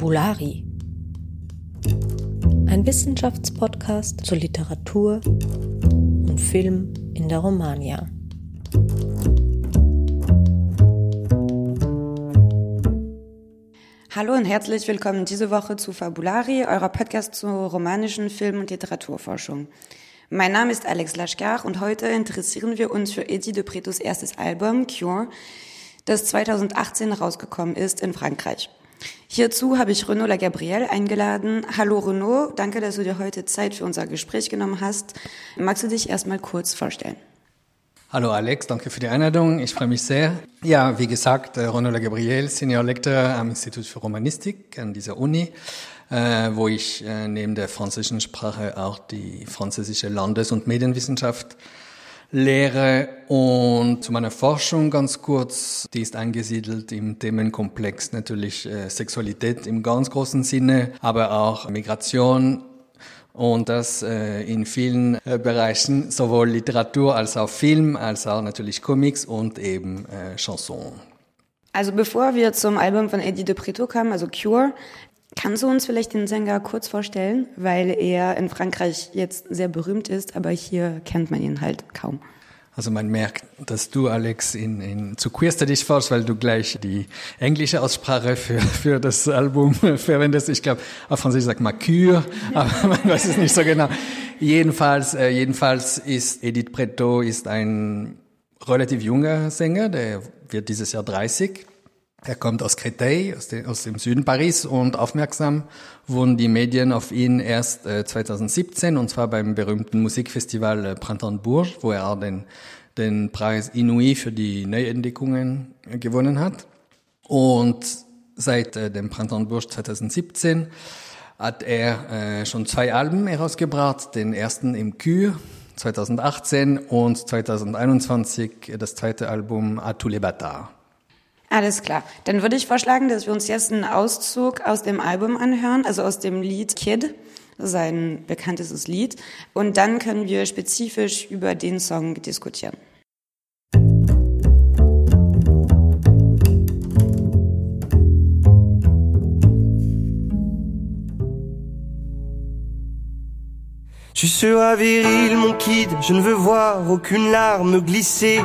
Fabulari. Ein Wissenschaftspodcast zur Literatur und Film in der Romania. Hallo und herzlich willkommen diese Woche zu Fabulari, eurer Podcast zur romanischen Film- und Literaturforschung. Mein Name ist Alex Laschkar und heute interessieren wir uns für Eddie de Pretos erstes Album Cure, das 2018 rausgekommen ist in Frankreich. Hierzu habe ich Renaud Lagabrielle eingeladen. Hallo Renaud, danke, dass du dir heute Zeit für unser Gespräch genommen hast. Magst du dich erstmal kurz vorstellen? Hallo Alex, danke für die Einladung. Ich freue mich sehr. Ja, wie gesagt, äh, Renaud Lagabrielle, Senior Lector am Institut für Romanistik an dieser Uni, äh, wo ich äh, neben der französischen Sprache auch die französische Landes- und Medienwissenschaft Lehre und zu meiner Forschung ganz kurz, die ist angesiedelt im Themenkomplex natürlich äh, Sexualität im ganz großen Sinne, aber auch Migration und das äh, in vielen äh, Bereichen, sowohl Literatur als auch Film, als auch natürlich Comics und eben äh, Chanson. Also bevor wir zum Album von Eddie de Preto kamen, also Cure, Kannst du uns vielleicht den Sänger kurz vorstellen, weil er in Frankreich jetzt sehr berühmt ist, aber hier kennt man ihn halt kaum. Also man merkt, dass du, Alex, in, in, zu queerst dich forschst, weil du gleich die englische Aussprache für, für das Album verwendest. Ich glaube, auf Französisch sagt man Cure, aber man weiß es nicht so genau. Jedenfalls, äh, jedenfalls ist Edith Preto ist ein relativ junger Sänger, der wird dieses Jahr 30 er kommt aus Créteil, aus, de, aus, dem Süden Paris und aufmerksam wurden die Medien auf ihn erst äh, 2017 und zwar beim berühmten Musikfestival äh, Printemps de Bourges, wo er den, den Preis Inouï für die Neuentdeckungen äh, gewonnen hat. Und seit äh, dem Printemps de Bourges 2017 hat er äh, schon zwei Alben herausgebracht, den ersten im Kür 2018 und 2021 das zweite Album A tous les bâtards. Alles klar. Dann würde ich vorschlagen, dass wir uns jetzt einen Auszug aus dem Album anhören, also aus dem Lied Kid, sein bekanntestes Lied. Und dann können wir spezifisch über den Song diskutieren. Tu seras viril, mon kid, je ne veux voir aucune larme glisser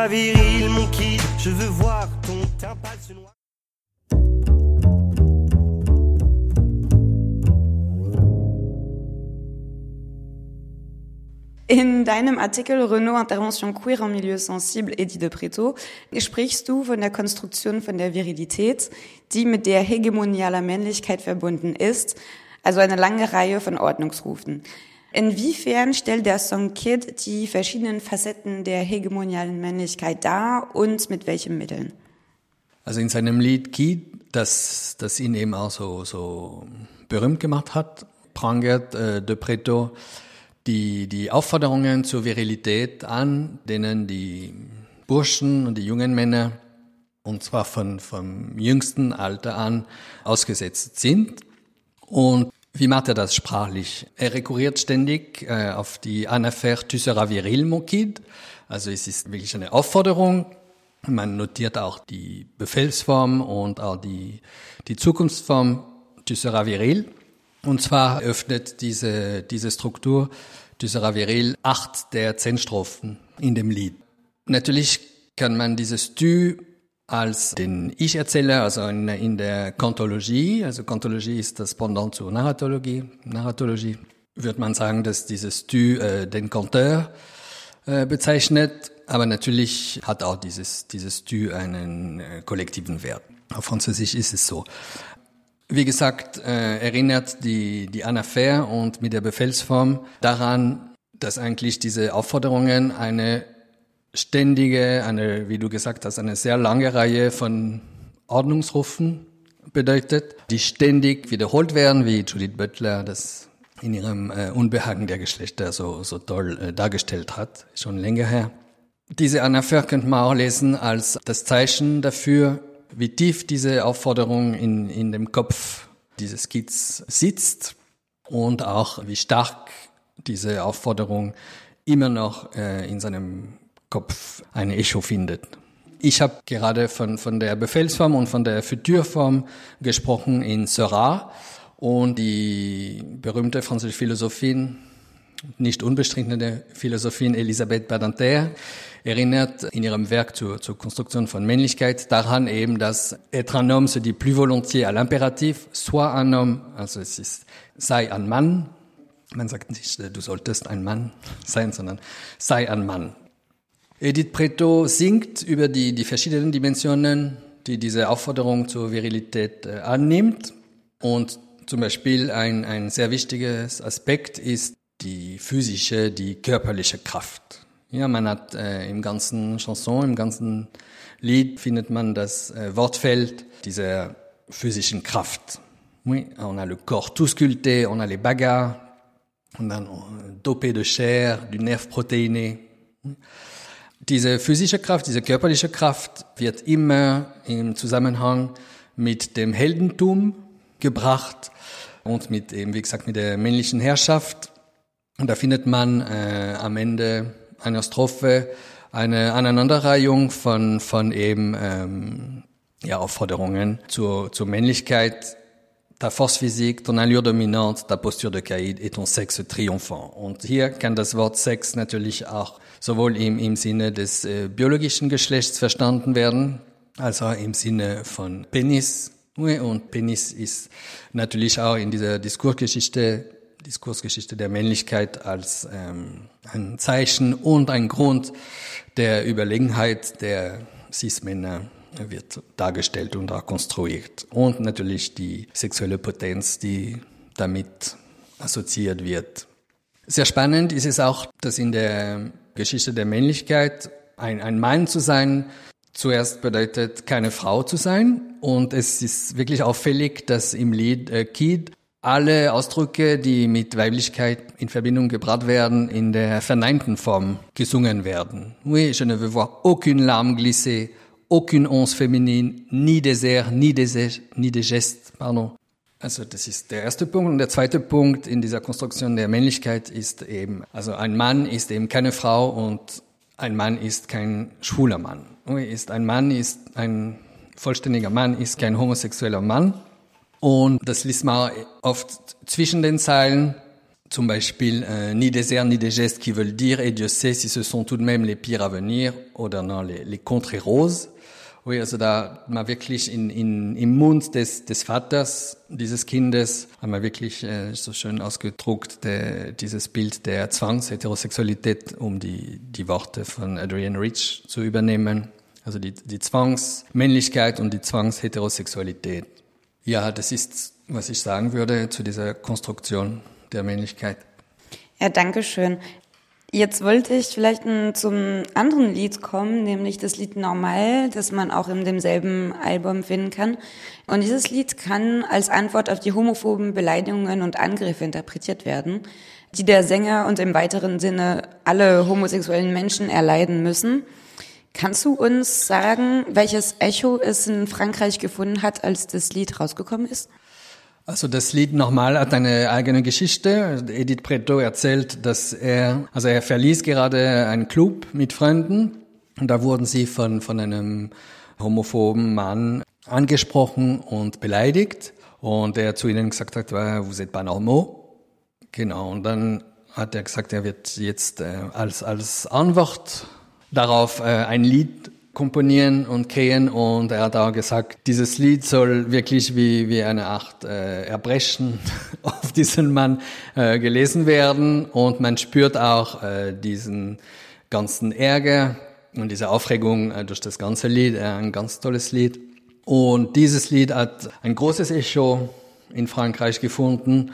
Seras viril, mon kid. Je veux voir ton teint noir. In deinem Artikel Renault Intervention queer en milieu sensible, Eddie de Preto, sprichst du von der Konstruktion von der Virilität, die mit der hegemonialer Männlichkeit verbunden ist, also eine lange Reihe von Ordnungsrufen. Inwiefern stellt der Song Kid die verschiedenen Facetten der hegemonialen Männlichkeit dar und mit welchen Mitteln? Also in seinem Lied Kid, das, das ihn eben auch so, so berühmt gemacht hat, prangert äh, De Preto die, die Aufforderungen zur Virilität an, denen die Burschen und die jungen Männer, und zwar von, vom jüngsten Alter an, ausgesetzt sind. Und wie macht er das sprachlich? Er rekurriert ständig äh, auf die Anaphère Tu viril, mon kid. Also es ist wirklich eine Aufforderung. Man notiert auch die Befehlsform und auch die, die Zukunftsform Tu viril. Und zwar öffnet diese, diese Struktur Tu viril acht der zehn Strophen in dem Lied. Natürlich kann man dieses Tu als den Ich-Erzähler, also in, in der Kantologie. Also Kantologie ist das Pendant zur Narratologie. Narratologie würde man sagen, dass dieses Tu äh, den Conteur äh, bezeichnet, aber natürlich hat auch dieses, dieses Tu einen äh, kollektiven Wert. Auf Französisch ist es so. Wie gesagt, äh, erinnert die, die Anafair und mit der Befehlsform daran, dass eigentlich diese Aufforderungen eine ständige, eine, wie du gesagt hast, eine sehr lange Reihe von Ordnungsrufen bedeutet, die ständig wiederholt werden, wie Judith Butler das in ihrem äh, Unbehagen der Geschlechter so, so toll äh, dargestellt hat, schon länger her. Diese Anaphör könnte man auch lesen als das Zeichen dafür, wie tief diese Aufforderung in, in dem Kopf dieses Kids sitzt und auch wie stark diese Aufforderung immer noch äh, in seinem Kopf ein Echo findet. Ich habe gerade von, von der Befehlsform und von der Futurform gesprochen in Seurat und die berühmte französische Philosophin, nicht unbestrittene Philosophin Elisabeth Badinter, erinnert in ihrem Werk zur, zur Konstruktion von Männlichkeit daran eben, dass être un homme se dit plus volontiers à l'impératif, soit un homme, also es ist, sei ein Mann. Man sagt nicht, du solltest ein Mann sein, sondern sei ein Mann. Edith Preto singt über die, die verschiedenen Dimensionen, die diese Aufforderung zur Virilität äh, annimmt. Und zum Beispiel ein, ein sehr wichtiges Aspekt ist die physische, die körperliche Kraft. Ja, man hat äh, im ganzen Chanson, im ganzen Lied findet man das äh, Wortfeld dieser physischen Kraft. Oui, on a le corps tout sculpté, on a les bagarres, on a dopé de chair, du nerf protéiné. Diese physische Kraft, diese körperliche Kraft wird immer im Zusammenhang mit dem Heldentum gebracht und mit eben, wie gesagt, mit der männlichen Herrschaft. Und da findet man äh, am Ende einer Strophe eine Aneinanderreihung von, von eben ähm, ja, Aufforderungen zur, zur Männlichkeit, ta force physique, ton allure dominante, ta posture de caïd et ton sexe triomphant. Und hier kann das Wort Sex natürlich auch sowohl im, im Sinne des äh, biologischen Geschlechts verstanden werden, als auch im Sinne von Penis. Und Penis ist natürlich auch in dieser Diskursgeschichte, Diskursgeschichte der Männlichkeit als ähm, ein Zeichen und ein Grund der Überlegenheit der Cis-Männer wird dargestellt und auch konstruiert. Und natürlich die sexuelle Potenz, die damit assoziiert wird. Sehr spannend ist es auch, dass in der Geschichte der Männlichkeit ein, ein Mann zu sein zuerst bedeutet, keine Frau zu sein. Und es ist wirklich auffällig, dass im Lied äh, Kid alle Ausdrücke, die mit Weiblichkeit in Verbindung gebracht werden, in der verneinten Form gesungen werden. Oui, je ne veux voir aucune larme glisser, aucune once féminine, ni des airs, ni des, ni des gestes, pardon. Also das ist der erste Punkt. Und der zweite Punkt in dieser Konstruktion der Männlichkeit ist eben, also ein Mann ist eben keine Frau und ein Mann ist kein schwuler Mann. Ist ein Mann ist ein vollständiger Mann, ist kein homosexueller Mann. Und das liest man oft zwischen den Zeilen, zum Beispiel äh, ni des airs ni des gestes qui veulent dire et Dieu sait si ce sont tout de même les pires à venir oder non les, les contrées roses. Oui, also da mal wirklich in, in, im Mund des, des Vaters dieses Kindes haben wir wirklich äh, so schön ausgedruckt der, dieses Bild der Zwangsheterosexualität, um die, die Worte von Adrian Rich zu übernehmen. Also die, die Zwangsmännlichkeit und die Zwangsheterosexualität. Ja, das ist, was ich sagen würde zu dieser Konstruktion der Männlichkeit. Ja, danke schön. Jetzt wollte ich vielleicht zum anderen Lied kommen, nämlich das Lied Normal, das man auch in demselben Album finden kann. Und dieses Lied kann als Antwort auf die homophoben Beleidigungen und Angriffe interpretiert werden, die der Sänger und im weiteren Sinne alle homosexuellen Menschen erleiden müssen. Kannst du uns sagen, welches Echo es in Frankreich gefunden hat, als das Lied rausgekommen ist? Also das Lied nochmal hat eine eigene Geschichte. Edith Preto erzählt, dass er, also er verließ gerade einen Club mit Freunden und da wurden sie von, von einem homophoben Mann angesprochen und beleidigt und er zu ihnen gesagt hat, vous êtes pas normaux. Genau, und dann hat er gesagt, er wird jetzt äh, als, als Antwort darauf äh, ein Lied komponieren und kreieren und er hat auch gesagt, dieses Lied soll wirklich wie, wie eine Art äh, Erbrechen auf diesen Mann äh, gelesen werden. Und man spürt auch äh, diesen ganzen Ärger und diese Aufregung äh, durch das ganze Lied, äh, ein ganz tolles Lied. Und dieses Lied hat ein großes Echo in Frankreich gefunden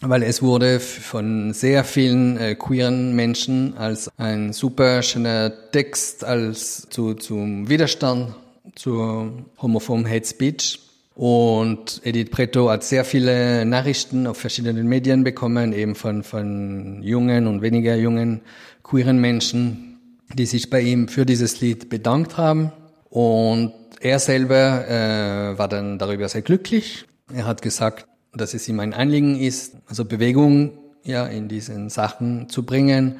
weil es wurde von sehr vielen äh, queeren Menschen als ein super schöner Text als zu, zum Widerstand zur homophoben Hate Speech. Und Edith Preto hat sehr viele Nachrichten auf verschiedenen Medien bekommen, eben von, von jungen und weniger jungen queeren Menschen, die sich bei ihm für dieses Lied bedankt haben. Und er selber äh, war dann darüber sehr glücklich. Er hat gesagt, dass es ihm ein Anliegen ist, also Bewegung ja in diesen Sachen zu bringen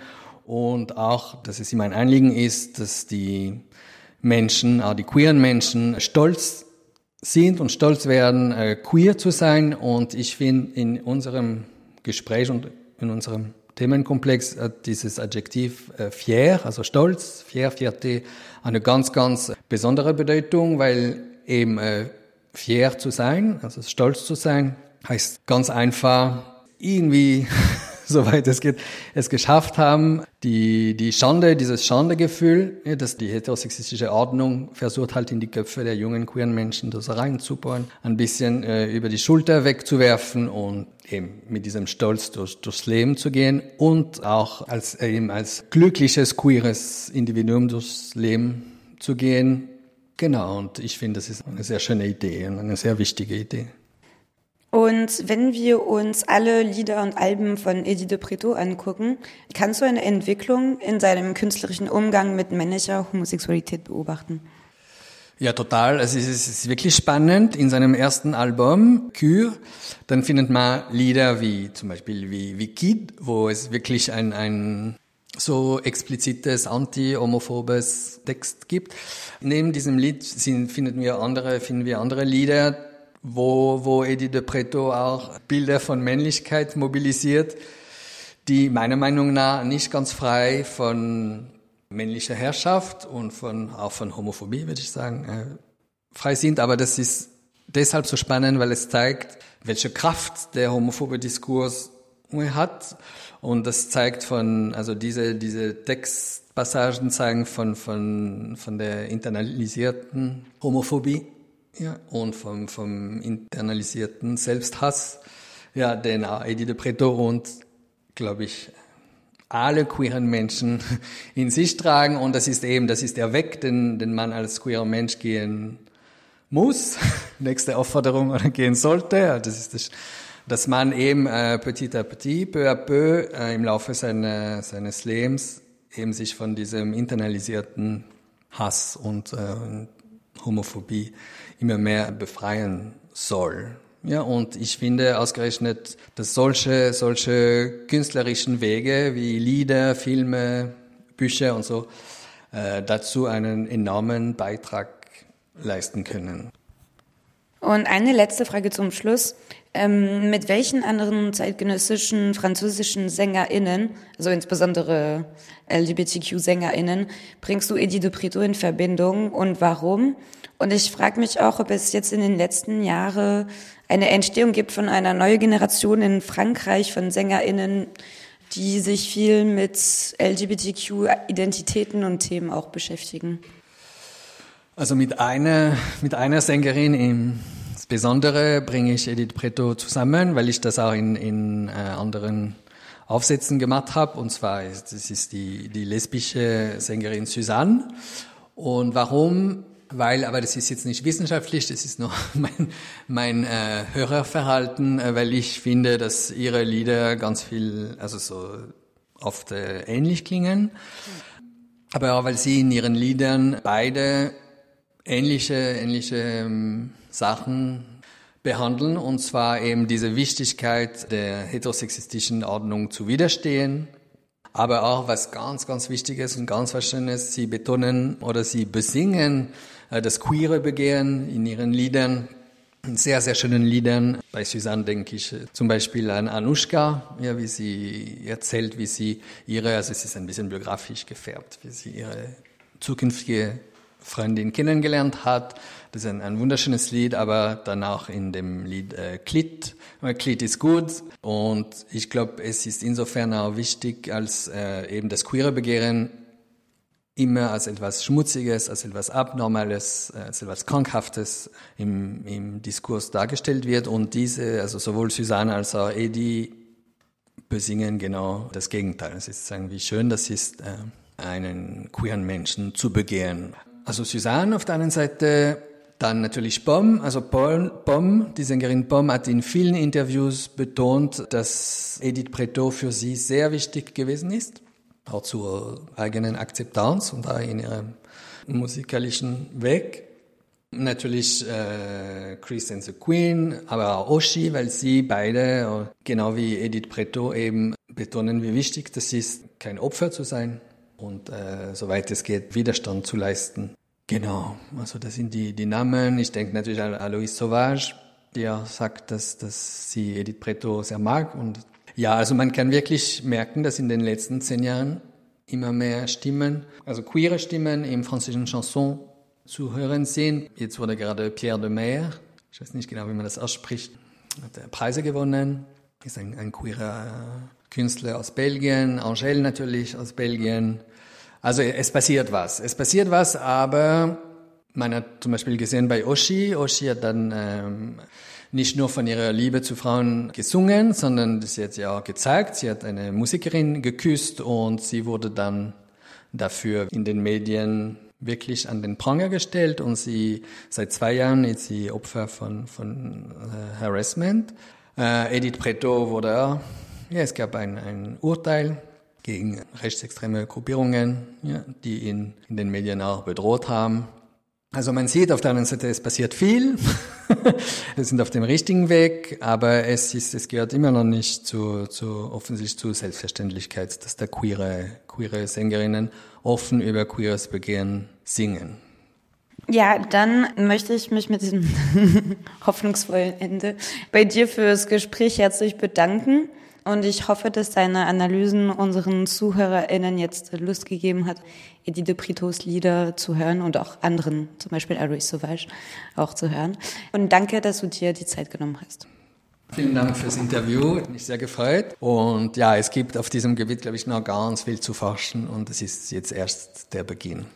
und auch, dass es ihm ein Anliegen ist, dass die Menschen, auch die queeren Menschen, stolz sind und stolz werden, äh, queer zu sein. Und ich finde, in unserem Gespräch und in unserem Themenkomplex hat dieses Adjektiv äh, fier, also stolz, fier, fierté, eine ganz, ganz besondere Bedeutung, weil eben äh, fier zu sein, also stolz zu sein, heißt ganz einfach irgendwie, soweit es geht, es geschafft haben, die, die Schande, dieses Schandegefühl, dass die heterosexistische Ordnung versucht halt in die Köpfe der jungen queeren Menschen das reinzubauen, ein bisschen äh, über die Schulter wegzuwerfen und eben mit diesem Stolz durch, durchs Leben zu gehen und auch als, eben als glückliches, queeres Individuum durchs Leben zu gehen. Genau, und ich finde, das ist eine sehr schöne Idee und eine sehr wichtige Idee. Und wenn wir uns alle Lieder und Alben von Eddie de Preto angucken, kannst du eine Entwicklung in seinem künstlerischen Umgang mit männlicher Homosexualität beobachten? Ja, total. Also es ist, wirklich spannend. In seinem ersten Album, Kür, dann findet man Lieder wie zum Beispiel wie, wie Kid, wo es wirklich ein, ein so explizites anti-homophobes Text gibt. Neben diesem Lied sind, finden wir andere, finden wir andere Lieder, wo, wo Eddie de Preto auch Bilder von Männlichkeit mobilisiert, die meiner Meinung nach nicht ganz frei von männlicher Herrschaft und von, auch von Homophobie, würde ich sagen, äh, frei sind. Aber das ist deshalb so spannend, weil es zeigt, welche Kraft der homophobe Diskurs hat. Und das zeigt von, also diese, diese Textpassagen zeigen von, von, von der internalisierten Homophobie ja, und vom, vom internalisierten Selbsthass, ja, den Eddie de Preto und, glaube ich, alle queeren Menschen in sich tragen. Und das ist eben, das ist der Weg, den, den man als queerer Mensch gehen muss, nächste Aufforderung oder gehen sollte. Das ist das, dass man eben äh, petit à petit, peu à peu äh, im Laufe seine, seines Lebens eben sich von diesem internalisierten Hass und äh, Homophobie immer mehr befreien soll. Ja, und ich finde ausgerechnet, dass solche, solche künstlerischen Wege wie Lieder, Filme, Bücher und so äh, dazu einen enormen Beitrag leisten können. Und eine letzte Frage zum Schluss. Ähm, mit welchen anderen zeitgenössischen französischen SängerInnen, also insbesondere LGBTQ-SängerInnen, bringst du Edith de Preto in Verbindung und warum? Und ich frage mich auch, ob es jetzt in den letzten Jahren eine Entstehung gibt von einer neuen Generation in Frankreich von SängerInnen, die sich viel mit LGBTQ-Identitäten und Themen auch beschäftigen. Also mit einer, mit einer Sängerin im Besondere bringe ich Edith Preto zusammen, weil ich das auch in, in äh, anderen Aufsätzen gemacht habe. Und zwar, ist, das ist die, die lesbische Sängerin Suzanne. Und warum? Weil, aber das ist jetzt nicht wissenschaftlich, das ist nur mein, mein äh, Hörerverhalten, äh, weil ich finde, dass ihre Lieder ganz viel, also so oft äh, ähnlich klingen. Aber auch, weil sie in ihren Liedern beide ähnliche, ähnliche ähm, Sachen behandeln, und zwar eben diese Wichtigkeit der heterosexistischen Ordnung zu widerstehen, aber auch was ganz, ganz Wichtiges und ganz Schönes, sie betonen oder sie besingen äh, das queere Begehren in ihren Liedern, in sehr, sehr schönen Liedern. Bei Susanne denke ich zum Beispiel an Anushka, ja, wie sie erzählt, wie sie ihre, also es ist ein bisschen biografisch gefärbt, wie sie ihre zukünftige Freundin kennengelernt hat. Das ist ein, ein wunderschönes Lied, aber dann auch in dem Lied äh, Klit. Klit ist gut und ich glaube, es ist insofern auch wichtig, als äh, eben das queere Begehren immer als etwas Schmutziges, als etwas Abnormales, äh, als etwas Krankhaftes im, im Diskurs dargestellt wird. Und diese, also sowohl Susanne als auch Eddie besingen genau das Gegenteil. Es ist sagen, wie schön das ist, äh, einen queeren Menschen zu begehren. Also Susanne auf der einen Seite, dann natürlich Bom, also Paul, Bom, die Sängerin Bom hat in vielen Interviews betont, dass Edith Preto für sie sehr wichtig gewesen ist auch zur eigenen Akzeptanz und da in ihrem musikalischen Weg. Natürlich äh, Chris and the Queen, aber auch Oshi, weil sie beide, genau wie Edith Preto, eben betonen, wie wichtig das ist, kein Opfer zu sein und äh, soweit es geht, Widerstand zu leisten. Genau, also das sind die, die Namen. Ich denke natürlich an Alois Sauvage, der sagt, dass, dass sie Edith Preto sehr mag und ja, also man kann wirklich merken, dass in den letzten zehn Jahren immer mehr Stimmen, also queere Stimmen im französischen Chanson zu hören sind. Jetzt wurde gerade Pierre de Mer, ich weiß nicht genau, wie man das ausspricht, hat Preise gewonnen, ist ein, ein queerer Künstler aus Belgien, Angèle natürlich aus Belgien. Also es passiert was. Es passiert was, aber man hat zum Beispiel gesehen bei Oshi, Oshi hat dann ähm, nicht nur von ihrer Liebe zu Frauen gesungen, sondern sie hat ja auch gezeigt. Sie hat eine Musikerin geküsst und sie wurde dann dafür in den Medien wirklich an den Pranger gestellt und sie seit zwei Jahren ist sie Opfer von, von äh, Harassment. Äh, Edith Preto wurde, ja, es gab ein, ein Urteil gegen rechtsextreme Gruppierungen, ja, die ihn in den Medien auch bedroht haben. Also man sieht auf der anderen Seite, es passiert viel. Wir sind auf dem richtigen Weg, aber es ist, es gehört immer noch nicht zu, zu offensichtlich zur Selbstverständlichkeit, dass da queere, queere Sängerinnen offen über queeres Begehren singen. Ja, dann möchte ich mich mit diesem hoffnungsvollen Ende bei dir fürs Gespräch herzlich bedanken. Und ich hoffe, dass deine Analysen unseren ZuhörerInnen jetzt Lust gegeben hat, Edith de Pritos Lieder zu hören und auch anderen, zum Beispiel Aris Sauvage, auch zu hören. Und danke, dass du dir die Zeit genommen hast. Vielen Dank fürs Interview, hat mich sehr gefreut. Und ja, es gibt auf diesem Gebiet, glaube ich, noch ganz viel zu forschen und es ist jetzt erst der Beginn.